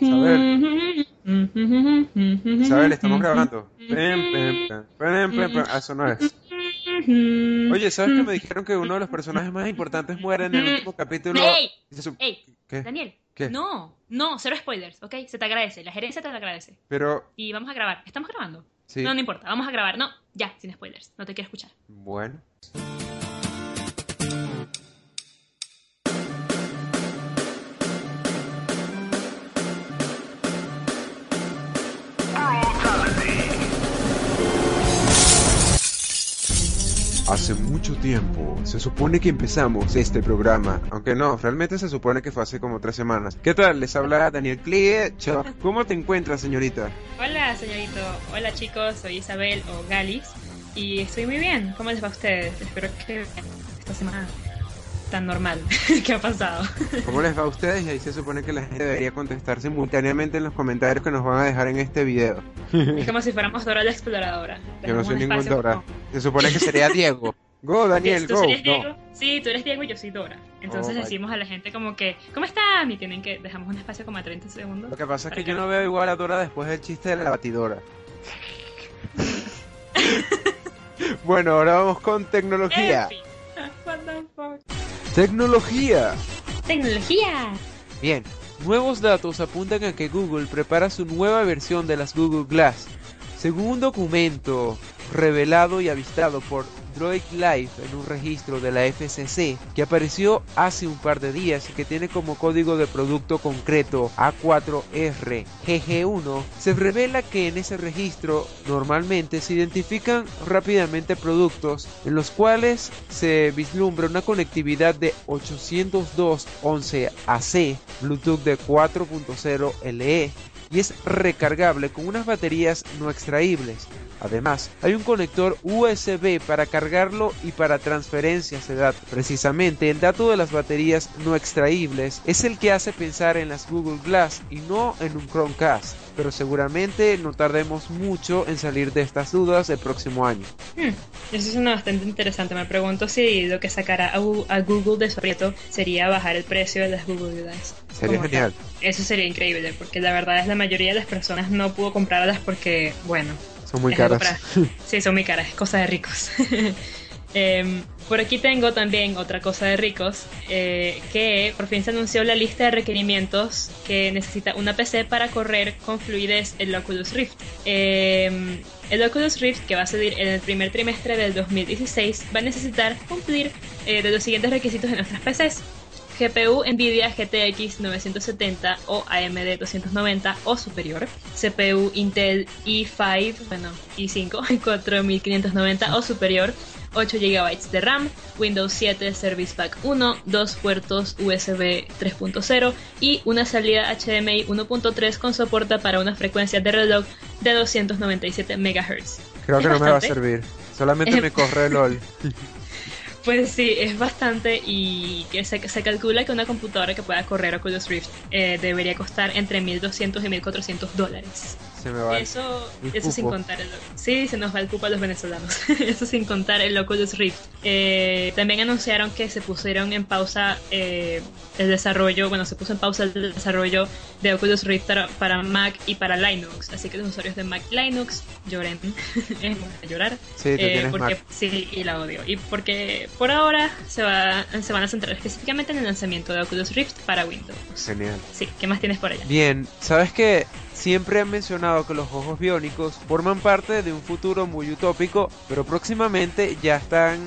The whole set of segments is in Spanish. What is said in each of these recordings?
Isabel. Isabel, estamos grabando. Ah, Eso no es. Oye, ¿sabes que me dijeron que uno de los personajes más importantes muere en el último capítulo? ¡Ey! ¿Qué? Daniel. ¿Qué? No, no, cero spoilers, ¿ok? Se te agradece, la gerencia te lo agradece. Pero, Y vamos a grabar. ¿Estamos grabando? sí. No, no importa, vamos a grabar. No, ya, sin spoilers. No te quiero escuchar. Bueno. Hace mucho tiempo se supone que empezamos este programa, aunque no, realmente se supone que fue hace como tres semanas. ¿Qué tal? Les habla Daniel Clecho. ¿Cómo te encuentras, señorita? Hola, señorito. Hola, chicos. Soy Isabel o Galis. Y estoy muy bien. ¿Cómo les va a ustedes? Espero que esta semana tan normal que ha pasado. ¿Cómo les va a ustedes? Y ahí se supone que la gente debería contestar simultáneamente en los comentarios que nos van a dejar en este video. Es como si fuéramos Dora la exploradora. Yo no soy ningún Dora. como- Se supone que sería Diego. Go, Daniel, ¿Tú go. serías No. Diego? Sí, tú eres Diego y yo soy Dora. Entonces Oh, decimos a la gente como que, ¿cómo están? Y tienen que, dejamos un espacio como a 30 segundos. Lo que pasa es que yo no veo igual a Dora después del chiste de la batidora. bueno, ahora vamos con tecnología. What the fuck? Tecnología. Tecnología. Bien, nuevos datos apuntan a que Google prepara su nueva versión de las Google Glass. Según un documento revelado y avistado por Droid Life en un registro de la FCC que apareció hace un par de días y que tiene como código de producto concreto A4RGG1, se revela que en ese registro normalmente se identifican rápidamente productos en los cuales se vislumbra una conectividad de 802.11ac, Bluetooth de 4.0 LE y es recargable con unas baterías no extraíbles. Además, hay un conector USB para cargarlo y para transferencias de datos. Precisamente, el dato de las baterías no extraíbles es el que hace pensar en las Google Glass y no en un Chromecast. Pero seguramente no tardemos mucho en salir de estas dudas el próximo año. Hmm, Eso suena bastante interesante. Me pregunto si lo que sacará a Google de su aprieto sería bajar el precio de las Google Glass. Sería Como genial. tal. Eso sería increíble, porque la verdad es la mayoría de las personas no pudo comprarlas porque, bueno, Son muy es caras. para- Sí, son muy caras, cosa de ricos. Em, por aquí tengo también otra cosa de ricos, eh, que por fin se anunció la lista de requerimientos que necesita una PC para correr con fluidez el Oculus Rift. Em, el Oculus Rift, que va a salir en el primer trimestre del 2016, va a necesitar cumplir eh, de los siguientes requisitos de nuestras PCs. GPU Nvidia GTX 970 o AMD 290 o superior. CPU Intel i5, bueno, i5 4590 o superior. 8 GB de RAM, Windows 7 Service Pack 1, dos puertos USB 3.0 y una salida HDMI 1.3 con soporte para una frecuencia de reloj de 297 MHz. Creo Es que no me va a servir. Solamente me corre LOL. Pues sí, es bastante y que se, se calcula que una computadora que pueda correr Oculus Rift eh, debería costar entre 1.200 y 1.400 dólares. Se me va. Eso, eso sin contar el... Sí, se nos va el cupo a los venezolanos. eso sin contar el Oculus Rift. Eh, también anunciaron que se pusieron en pausa eh, el desarrollo, bueno, se puso en pausa el desarrollo de Oculus Rift para, Mac y para Linux. Así que los usuarios de Mac Linux lloren. es llorar. Sí, Eh, porque Mac. sí, y la odio. Y porque por ahora se, va, se van a centrar específicamente en el lanzamiento de Oculus Rift para Windows. Genial. Sí, ¿qué más tienes por allá? Bien, ¿sabes que Siempre han mencionado que los ojos biónicos forman parte de un futuro muy utópico, pero próximamente ya están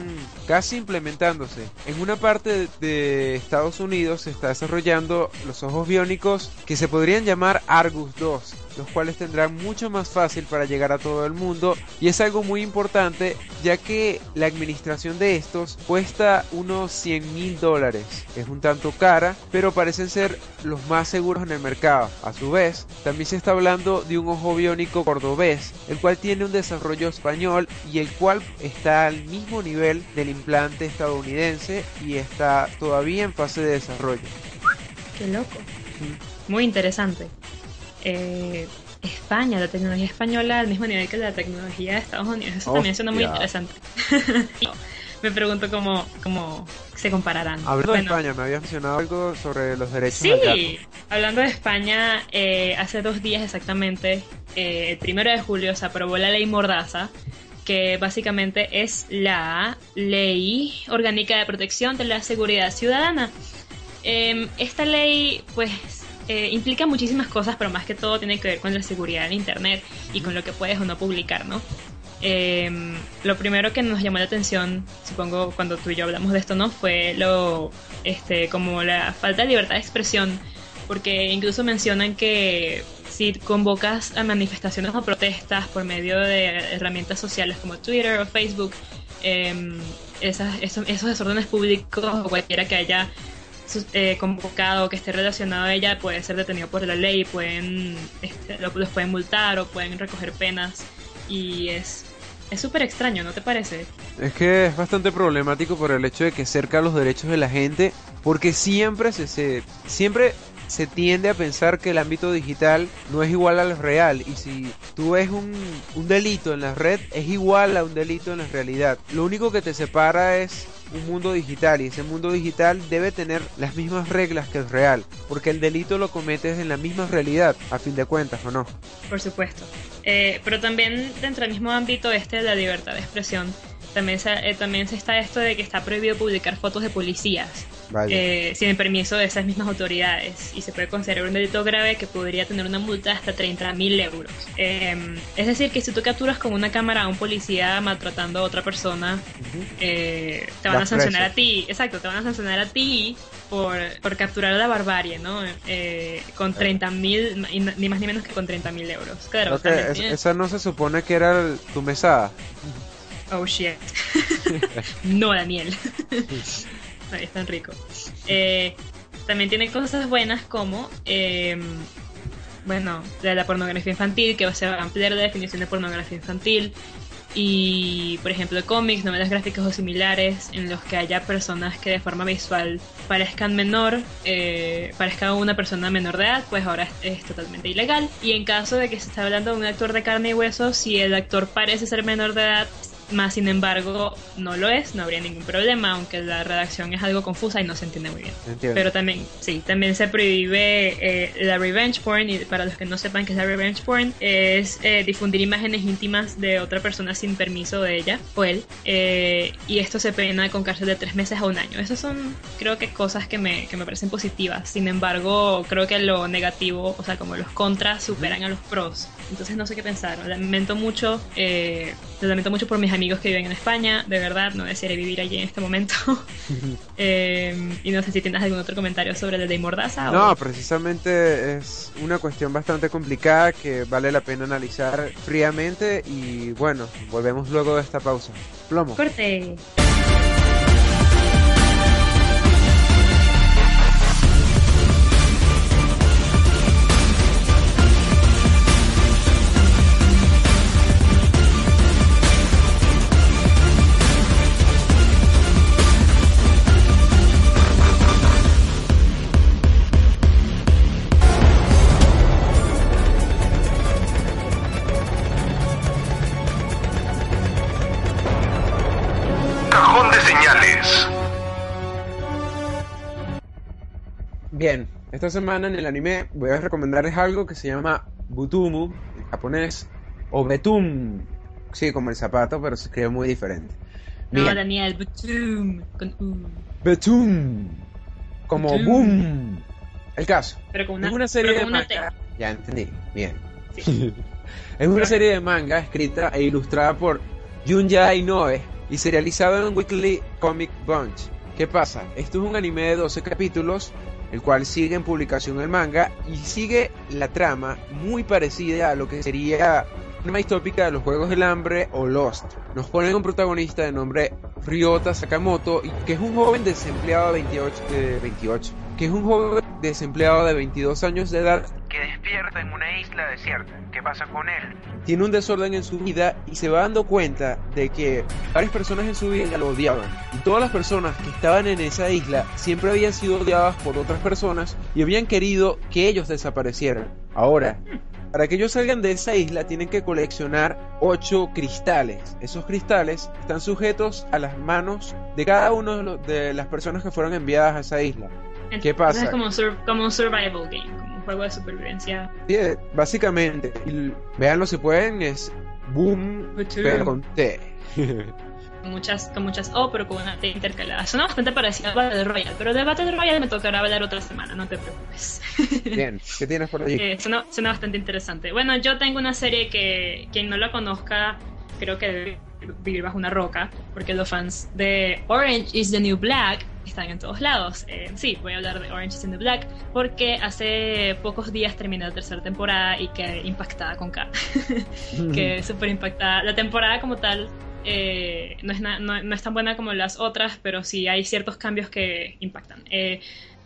casi implementándose. En una parte de Estados Unidos se está desarrollando los ojos biónicos que se podrían llamar Argus 2. Los cuales tendrán mucho más fácil para llegar a todo el mundo y es algo muy importante ya que la administración de estos cuesta unos 100 mil dólares. Es un tanto cara, pero parecen ser los más seguros en el mercado. A su vez, también se está hablando de un ojo biónico cordobés, el cual tiene un desarrollo español y el cual está al mismo nivel del implante estadounidense y está todavía en fase de desarrollo. Qué loco. Muy interesante. Eh, España, la tecnología española al mismo nivel que la tecnología de Estados Unidos. Eso también suena muy interesante. me pregunto cómo, cómo se compararán. Hablando de España, me habías mencionado algo sobre los derechos Sí, hablando de España, eh, hace dos días exactamente, eh, el primero de julio, se aprobó la ley Mordaza, que básicamente es la ley orgánica de protección de la seguridad ciudadana. Em, esta ley, pues, eh, implica muchísimas cosas, pero más que todo tiene que ver con la seguridad en Internet y con lo que puedes o no publicar, ¿no? Em, lo primero que nos llamó la atención, supongo, cuando tú y yo hablamos de esto, ¿no? Fue lo, este, como la falta de libertad de expresión, porque incluso mencionan que si convocas a manifestaciones o protestas por medio de herramientas sociales como Twitter o Facebook, em, esos, esos desórdenes públicos o cualquiera que haya eh, convocado que esté relacionado a ella puede ser detenido por la ley, pueden este, los pueden multar o pueden recoger penas y es es súper extraño, ¿no te parece? Es que es bastante problemático por el hecho de que cerca los derechos de la gente, porque siempre se, se siempre se tiende a pensar que el ámbito digital no es igual al real y si tú ves un, un delito en la red es igual a un delito en la realidad. Lo único que te separa es un mundo digital y ese mundo digital debe tener las mismas reglas que el real, porque el delito lo cometes en la misma realidad, a fin de cuentas, ¿o no? Por supuesto. Eh, pero también dentro del mismo ámbito este de la libertad de expresión, también se, eh, también se está esto de que está prohibido publicar fotos de policías eh, sin el permiso de esas mismas autoridades y se puede considerar un delito grave que podría tener una multa hasta 30 mil euros. Em, es decir, que si tú capturas con una cámara a un policía maltratando a otra persona, eh, te van a sancionar a ti, exacto, te van a sancionar a ti por, por capturar la barbarie, ¿no? Eh, con 30 mil, ni más ni menos que con 30 mil euros. Claro, esa no se supone que era tu mesada. Oh shit. no, Daniel. es tan rico. Eh, también tiene cosas buenas como, eh, bueno, de la pornografía infantil, que va a ampliar la definición de pornografía infantil. Y, por ejemplo, cómics, novelas gráficas o similares en los que haya personas que de forma visual parezcan menor, eh, parezca una persona menor de edad, pues ahora es, es, totalmente ilegal. Y en caso de que se esté hablando de un actor de carne y hueso, si el actor parece ser menor de edad, más sin embargo, no lo es, no habría ningún problema, aunque la redacción es algo confusa y no se entiende muy bien. Pero también, sí, también se prohíbe eh, la revenge porn, y para los que no sepan qué es la revenge porn, es eh, difundir imágenes íntimas de otra persona sin permiso de ella o él, eh, y esto se pena con cárcel de tres meses a un año. Esas son, creo que, cosas que me, que me parecen positivas. Sin embargo, creo que lo negativo, o sea, como los contras superan a los pros. Entonces no sé qué pensar. Lamento mucho, lo lamento mucho por mis amigos que viven en España, de verdad, no desearé vivir allí en este momento. eh, y no sé si tienes algún otro comentario sobre el de Mordaza. No, precisamente es una cuestión bastante complicada que vale la pena analizar fríamente y bueno, volvemos luego de esta pausa. Plomo. Corte. Esta semana en el anime voy a recomendarles algo que se llama Butumu, en japonés, o Betum, sí, como el zapato, pero se escribe muy diferente. No, Daniel, Betum, con U. Betum, como boom. El caso. Pero con una, es una serie de manga. Ya entendí, bien. es una serie de manga escrita e ilustrada por Junya Inoue y serializado en Weekly Comic Bunch. ¿Qué pasa? Esto es un anime de 12 capítulos el cual sigue en publicación el manga y sigue la trama muy parecida a lo que sería una distópica de los Juegos del Hambre o Lost. Nos ponen un protagonista de nombre Ryota Sakamoto, que es un joven desempleado de 28, de 28, que es un joven desempleado de 22 años de edad que despierta en una isla desierta. ¿Qué pasa con él? Tiene un desorden en su vida y se va dando cuenta de que varias personas en su vida lo odiaban. Y todas las personas que estaban en esa isla siempre habían sido odiadas por otras personas y habían querido que ellos desaparecieran. Ahora, para que ellos salgan de esa isla tienen que coleccionar ocho cristales. Esos cristales están sujetos a las manos de cada una de las personas que fueron enviadas a esa isla. ¿Qué pasa? Es como, como un survival game, juego de supervivencia. Sí, básicamente. Y, veanlo si pueden, es Boom, pero con T. muchas, con muchas O, pero con una T intercalada. Suena bastante parecido a Battle Royale, pero de Battle Royale me tocará hablar otra semana, no te preocupes. Bien, ¿qué tienes por allí? Eh, suena, suena, bastante interesante. Bueno, yo tengo una serie que quien no la conozca, creo que debe vivir bajo una roca, porque los fans de Orange is the New Black están en todos lados. Eh, sí, voy a hablar de Orange is the New Black, porque hace pocos días terminé la tercera temporada y quedé impactada con K. que súper impactada. La temporada como tal eh, no, es no, es tan buena como las otras, pero sí hay ciertos cambios que impactan. Eh,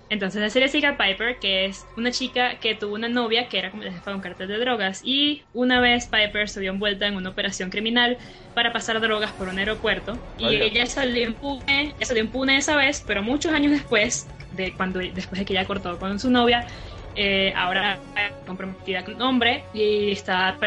entonces la serie sigue a Piper, que es una chica que tuvo una novia que era como la jefa de un cartel de drogas. Y una vez Piper se vio envuelta en una operación criminal para pasar drogas por un aeropuerto. Y ella salió impune, salió impune esa vez, pero muchos años después, de cuando, después de que ella cortó con su novia, eh, ahora comprometida con un hombre y está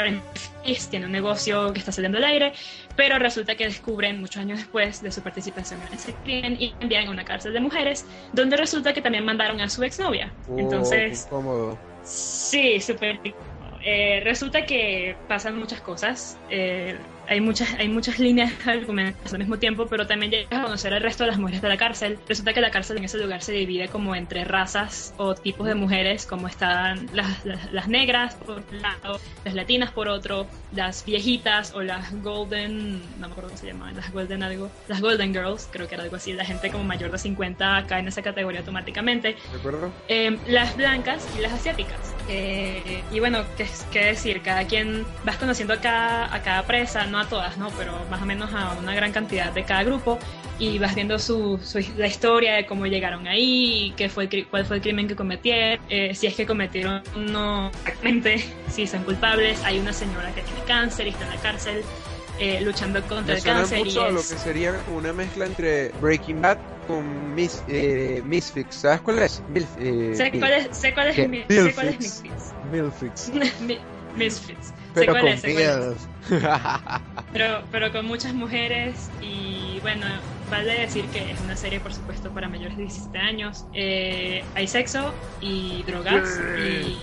tiene un negocio que está saliendo al aire, pero resulta que descubren muchos años después de su participación en ese crimen y envían a una cárcel de mujeres, donde resulta que también mandaron a su exnovia. Oh, Entonces, cómodo. Sí, súper eh, resulta que pasan muchas cosas. Eh, hay muchas, hay muchas líneas argumentos al mismo tiempo, pero también llegas a conocer el resto de las mujeres de la cárcel. Resulta que la cárcel en ese lugar se divide como entre razas o tipos de mujeres, como están las, las, negras por un lado, las latinas por otro, las viejitas o las golden, no me acuerdo cómo se llaman, las golden algo, las golden girls, creo que era algo así, la gente como mayor de 50 cae en esa categoría automáticamente. ¿De acuerdo? Eh, las blancas y las asiáticas. Eh, y bueno, ¿qué, ¿qué, decir? Cada quien vas conociendo a cada, a cada presa, ¿no? A todas, ¿no? Pero más o menos a una gran cantidad de cada grupo y vas viendo su, la historia de cómo llegaron ahí, qué fue cuál fue el crimen que cometieron, eh, si es que cometieron no exactamente, si son culpables. Hay una señora que tiene cáncer y está en la cárcel. Eh, luchando contra el cáncer. Mucho y es... lo que sería una mezcla entre Breaking Bad con Miss, eh, Misfix. ¿Sabes cuál es? eh, sé, cuál es sé cuál es, Misfix. Misfix. Misfits. Pero con es, pero, pero con muchas mujeres y bueno, vale decir que es una serie por supuesto para mayores de 17 años. Eh, hay sexo y drogas y...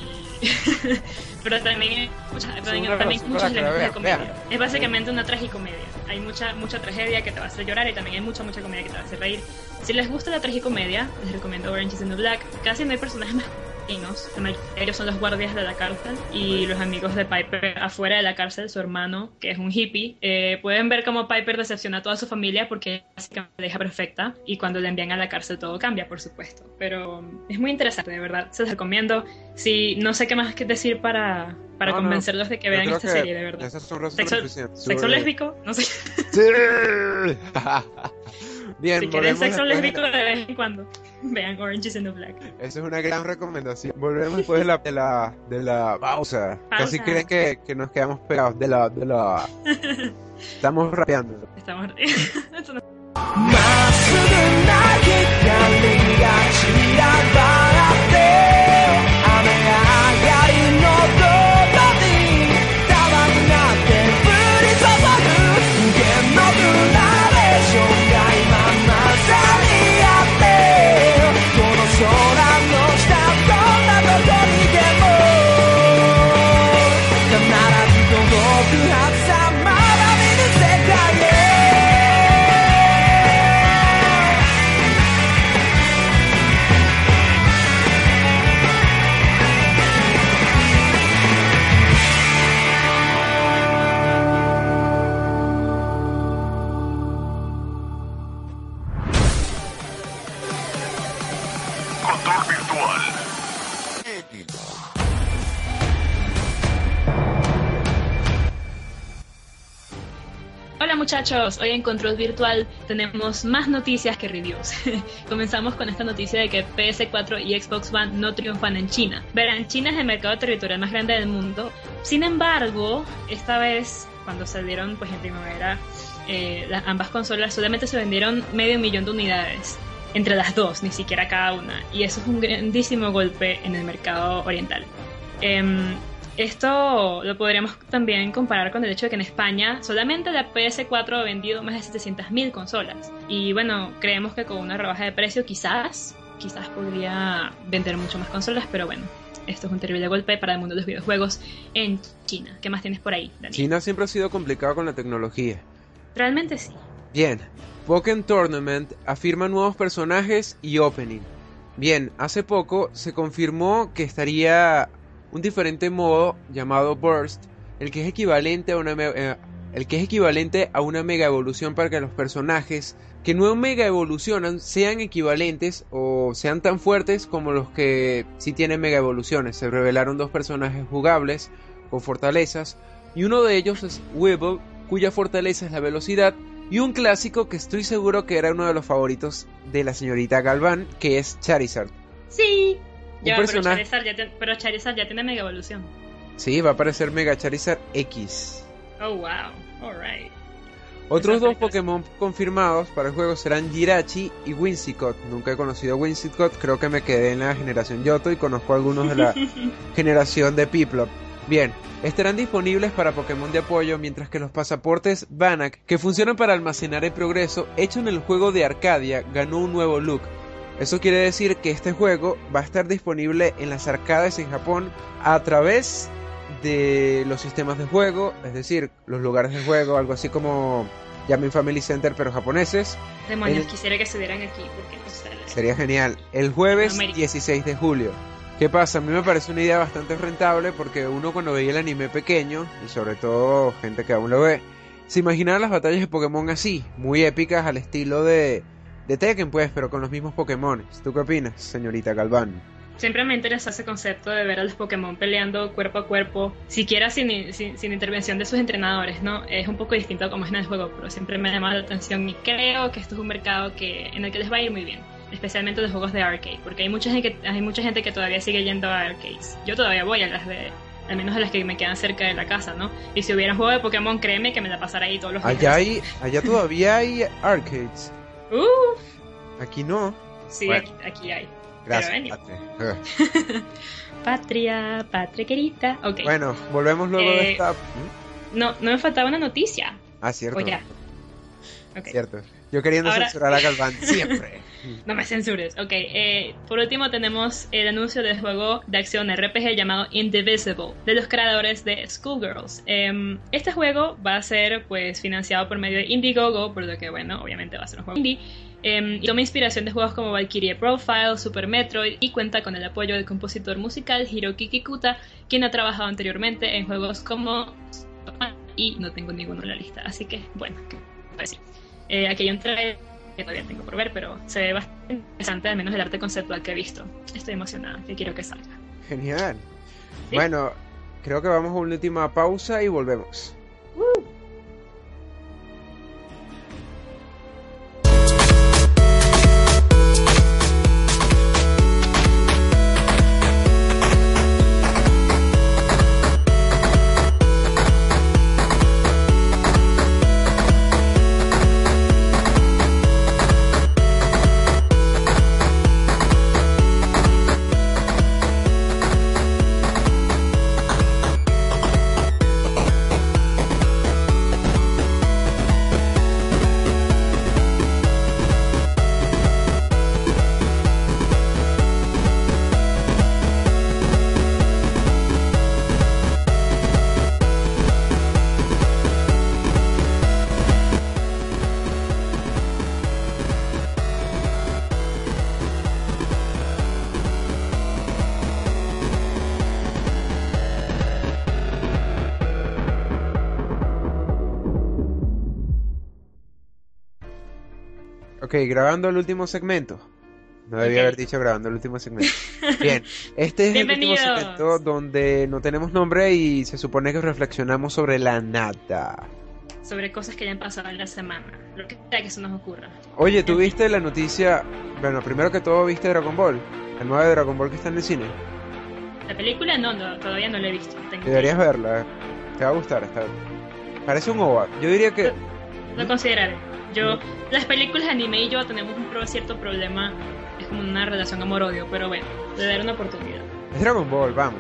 pero también hay muchas, también, también muchos elementos de comedia. Es básicamente una tragicomedia. Hay mucha, mucha tragedia que te va a hacer llorar y también hay mucha, mucha comedia que te va a hacer reír. Si les gusta la tragicomedia, les recomiendo Orange is the New Black. Casi no hay personajes más la mayoría son los guardias de la cárcel y los amigos de Piper afuera de la cárcel, su hermano, que es un hippie. Eh, pueden ver cómo Piper decepciona a toda su familia porque básicamente la deja perfecta y cuando le envían a la cárcel todo cambia, por supuesto. Pero es muy interesante, de verdad. Se los recomiendo. Si no sé qué más que decir para, para no, convencerlos de que vean esta serie, de verdad. Sexo, sexo lésbico, no sé. Sí. Bien, si quieren sexo lésbico de vez en cuando, vean Orange is the New Black. Esa es una gran recomendación. Volvemos después de la, de la, de la pausa. pausa. Casi creen que, que, nos quedamos pegados de la... De la... Estamos rapeando. Estamos rapeando. hoy en Control Virtual tenemos más noticias que reviews. Comenzamos con esta noticia de que PS4 y Xbox One no triunfan en China. Verán, China es el mercado territorial más grande del mundo. Sin embargo, esta vez, cuando salieron pues en primavera eh, las, ambas consolas, solamente se vendieron medio millón de unidades entre las dos, ni siquiera cada una. Y eso es un grandísimo golpe en el mercado oriental. Em, esto lo podríamos también comparar con el hecho de que en España solamente la PS4 ha vendido más de 700.000 consolas. Y bueno, creemos que con una rebaja de precio quizás, quizás podría vender mucho más consolas, pero bueno, esto es un terrible golpe para el mundo de los videojuegos en China. ¿Qué más tienes por ahí, Daniel? China siempre ha sido complicado con la tecnología. Realmente sí. Bien, Pokémon Tournament afirma nuevos personajes y opening. Bien, hace poco se confirmó que estaría un diferente modo llamado Burst, el que es equivalente a una eh, el que es equivalente a una mega evolución para que los personajes que no mega evolucionan sean equivalentes o sean tan fuertes como los que sí tienen mega evoluciones. Se revelaron dos personajes jugables con fortalezas y uno de ellos es Weevil, cuya fortaleza es la velocidad, y un clásico que estoy seguro que era uno de los favoritos de la señorita Galván, que es Charizard. Sí, pero, Charizard ya tiene Mega Evolución. Sí, va a aparecer Mega Charizard X. Oh, wow. Alright. Otros dos Pokémon confirmados para el juego serán Jirachi y Whimsicott. Nunca he conocido a creo que me quedé en la generación Yoto y conozco algunos de la generación de Piplup. Bien, estarán disponibles para Pokémon de apoyo, mientras que los pasaportes Banak, que funcionan para almacenar el progreso, hecho en el juego de Arcadia, ganó un nuevo look. Eso quiere decir que este juego va a estar disponible en las arcades en Japón a través de los sistemas de juego, es decir, los lugares de juego, algo así como Yamin Family Center, pero japoneses. Demonios, quisiera que se dieran aquí porque Sería genial. El jueves 16 de julio. ¿Qué pasa? A mí me parece una idea bastante rentable porque uno cuando veía el anime pequeño, y sobre todo gente que aún lo ve, se imaginaba las batallas de Pokémon así, muy épicas al estilo de de Tekken, pues, pero con los mismos Pokémon. ¿Tú qué opinas, señorita Galván? Siempre me interesa ese concepto de ver a los Pokémon peleando cuerpo a cuerpo, siquiera sin, sin, intervención de sus entrenadores, ¿no? Es un poco distinto a como es en el juego, pero siempre me ha llamado la atención y creo que esto es un mercado que, en el que les va a ir muy bien, especialmente los juegos de arcade, porque hay mucha gente que, hay mucha gente que todavía sigue yendo a arcades. Yo todavía voy a las de al menos a las que me quedan cerca de la casa, ¿no? Y si hubiera un juego de Pokémon, créeme que me la pasara ahí todos los días. Allá, hay, allá todavía hay arcades. Aquí no. Sí, aquí, hay. Gracias. patria, patria querida. Okay. Bueno, volvemos luego de eh, esta. No, no me faltaba una noticia. Ah, cierto. O ya. Cierto. Yo queriendo censurar a Galván siempre. no me censures. Ok, eh, por último tenemos el anuncio del juego de acción RPG llamado Indivisible, de los creadores de Schoolgirls. Em, este juego va a ser pues financiado por medio de Indiegogo, por lo que bueno, obviamente va a ser un juego indie. Em, y toma inspiración de juegos como Valkyrie Profile, Super Metroid y cuenta con el apoyo del compositor musical Hiroki Kikuta, quien ha trabajado anteriormente en juegos como y no tengo ninguno en la lista, así que bueno, pues sí. Eh, aquí hay un trailer que todavía tengo por ver, pero se ve bastante interesante, al menos el arte conceptual que he visto. Estoy emocionada, que quiero que salga. Genial. Bueno, creo que vamos a una última pausa y volvemos. Ok, grabando el último segmento. No debía haber dicho grabando el último segmento. Bien, este es el último segmento donde no tenemos nombre y se supone que reflexionamos sobre la nada. sobre cosas que hayan pasado en la semana, lo que sea que se nos ocurra. Oye, ¿tú viste la noticia? Bueno, primero que todo, ¿viste Dragon Ball? El nuevo de Dragon Ball que está en el cine. La película no, no todavía no la he visto. Tengo Deberías verla, eh. te va a gustar. Está... Parece un OVA. Yo diría que... Lo consideraré. Yo, las películas anime y yo tenemos un pro- cierto problema, es como una relación amor-odio, pero bueno, le daré una oportunidad. Es Dragon Ball, vamos.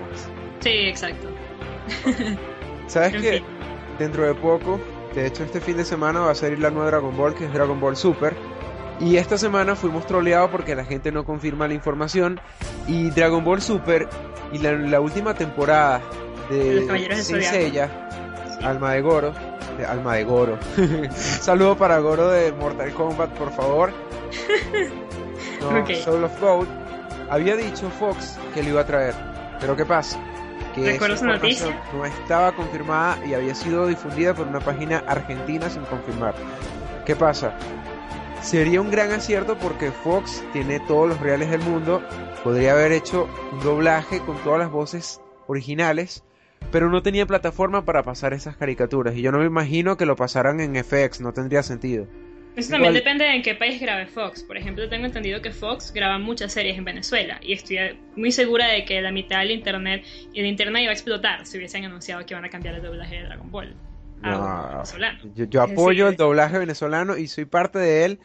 Sí, exacto. ¿Sabes que fin. Dentro de poco, de hecho este fin de semana va a salir la nueva Dragon Ball, que es Dragon Ball Super. Y esta semana fuimos troleados porque la gente no confirma la información. Y Dragon Ball Super y la, la última temporada de Saint Zodiaco. Seiya, Alma de Goro, de Alma de Goro. Saludo para Goro de Mortal Kombat, por favor. No. Soul of Gold. Había dicho Fox que lo iba a traer. Pero ¿qué pasa? Que ¿Recuerdas esa esa información noticia? no estaba confirmada y había sido difundida por una página argentina sin confirmar. ¿Qué pasa? Sería un gran acierto porque Fox tiene todos los reales del mundo, podría haber hecho un doblaje con todas las voces originales, pero no tenía plataforma para pasar esas caricaturas y yo no me imagino que lo pasaran en FX, no tendría sentido. Eso también Igual- depende de en qué país grabe Fox. Por ejemplo, tengo entendido que Fox graba muchas series en Venezuela y estoy muy segura de que la mitad del internet y el internet iba a explotar si hubiesen anunciado que iban a cambiar el doblaje de Dragon Ball. a No, venezolano. yo, yo apoyo Sí. el doblaje venezolano y soy parte de él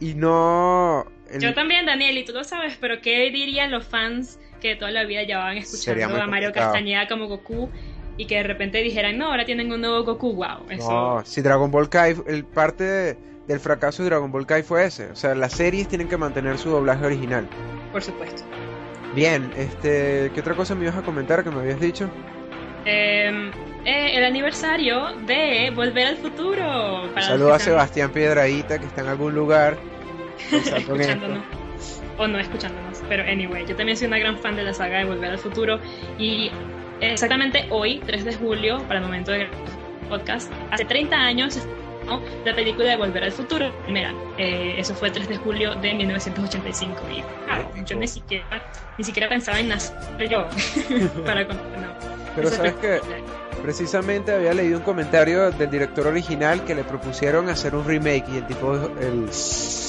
y no... el- Yo también, Daniel, y tú lo sabes, pero ¿qué dirían los fans que toda la vida llevaban escuchando a Mario. Castañeda como Goku y que de repente dijeran, no, ahora tienen un nuevo Goku, wow, eso... No, si Dragon Ball Kai, el parte de- del fracaso de Dragon Ball Kai fue ese. O sea, las series tienen que mantener su doblaje original. Por supuesto. Bien, este, ¿qué otra cosa me ibas a comentar que me habías dicho? Eh, eh, el aniversario de Volver al Futuro. Para saludo a Sebastián Piedraíta que está en algún lugar. escuchándonos. O no escuchándonos. Pero anyway, yo también soy una gran fan de la saga de Volver al Futuro. Y exactamente hoy, 3 de julio, para el momento de el podcast, hace 30 años la película de Volver al Futuro. Mira, eh, eso fue el 3 de julio de 1985. Y yo ni siquiera, ni siquiera pensaba en nacer yo. para con- no. Pero sabes que precisamente había leído un comentario del director original que le propusieron hacer un remake y el tipo, el,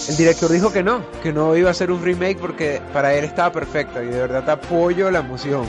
el director dijo que no, que no iba a hacer un remake porque para él estaba perfecta y de verdad te apoyo la emoción.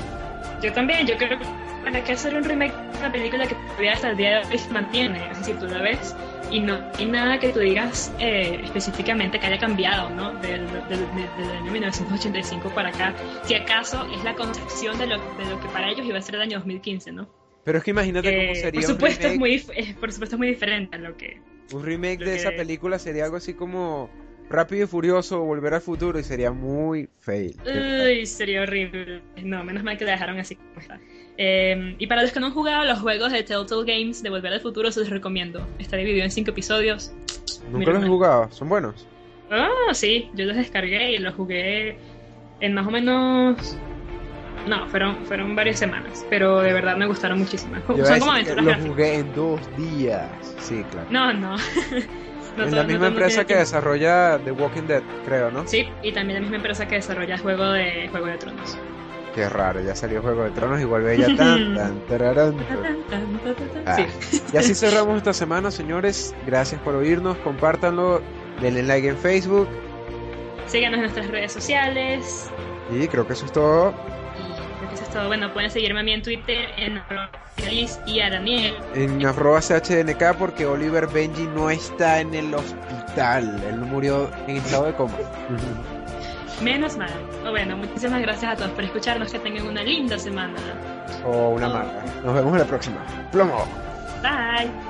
Yo también, yo creo que para qué hacer un remake de una película que todavía hasta el día de hoy se mantiene, es decir, tú la ves y no hay nada que tú digas eh, específicamente que haya cambiado, ¿no? Del, del, del- del año 1985 para acá, si acaso es la concepción de lo, de lo que para ellos iba a ser el año 2015, ¿no? Pero es que imagínate Eh, cómo sería por un supuesto es muy, eh, por supuesto es muy diferente a lo que Un remake de esa película sería algo así como Rápido y Furioso Volver al Futuro y sería muy fail. Uy, sería horrible. No, menos mal que la dejaron así como está. Eh, y para los que no han jugado los juegos de Telltale Games de Volver al Futuro, se los recomiendo. Está dividido en cinco episodios. Nunca Mira, los he jugado, son buenos. Ah, sí, yo los descargué y los jugué en más o menos. No, fueron, fueron varias semanas, pero de verdad me gustaron muchísimo. Yo Son como aventuras los jugué en dos días. Sí, claro. No, no. No todo- la misma empresa que desarrolla The Walking Dead, creo, ¿no? Sí, y también la misma empresa que desarrolla juego de Juego de Tronos. Qué raro, ya salió Juego de Tronos y vuelve ella tan, tan, tararán. Ah. Sí. Y así cerramos esta semana, señores. Gracias por oírnos, compártanlo, denle like en Facebook. Síganos en nuestras redes sociales. Y creo que eso es todo. Todo. Bueno, pueden seguirme a mí en Twitter en y a Daniel. En arroba CHDNK porque Oliver Benji no está en el hospital. Él murió en estado de coma. Menos mal. O bueno, muchísimas gracias a todos por escucharnos. Que tengan una linda semana. o una marca. Nos vemos en la próxima. Plomo. Bye.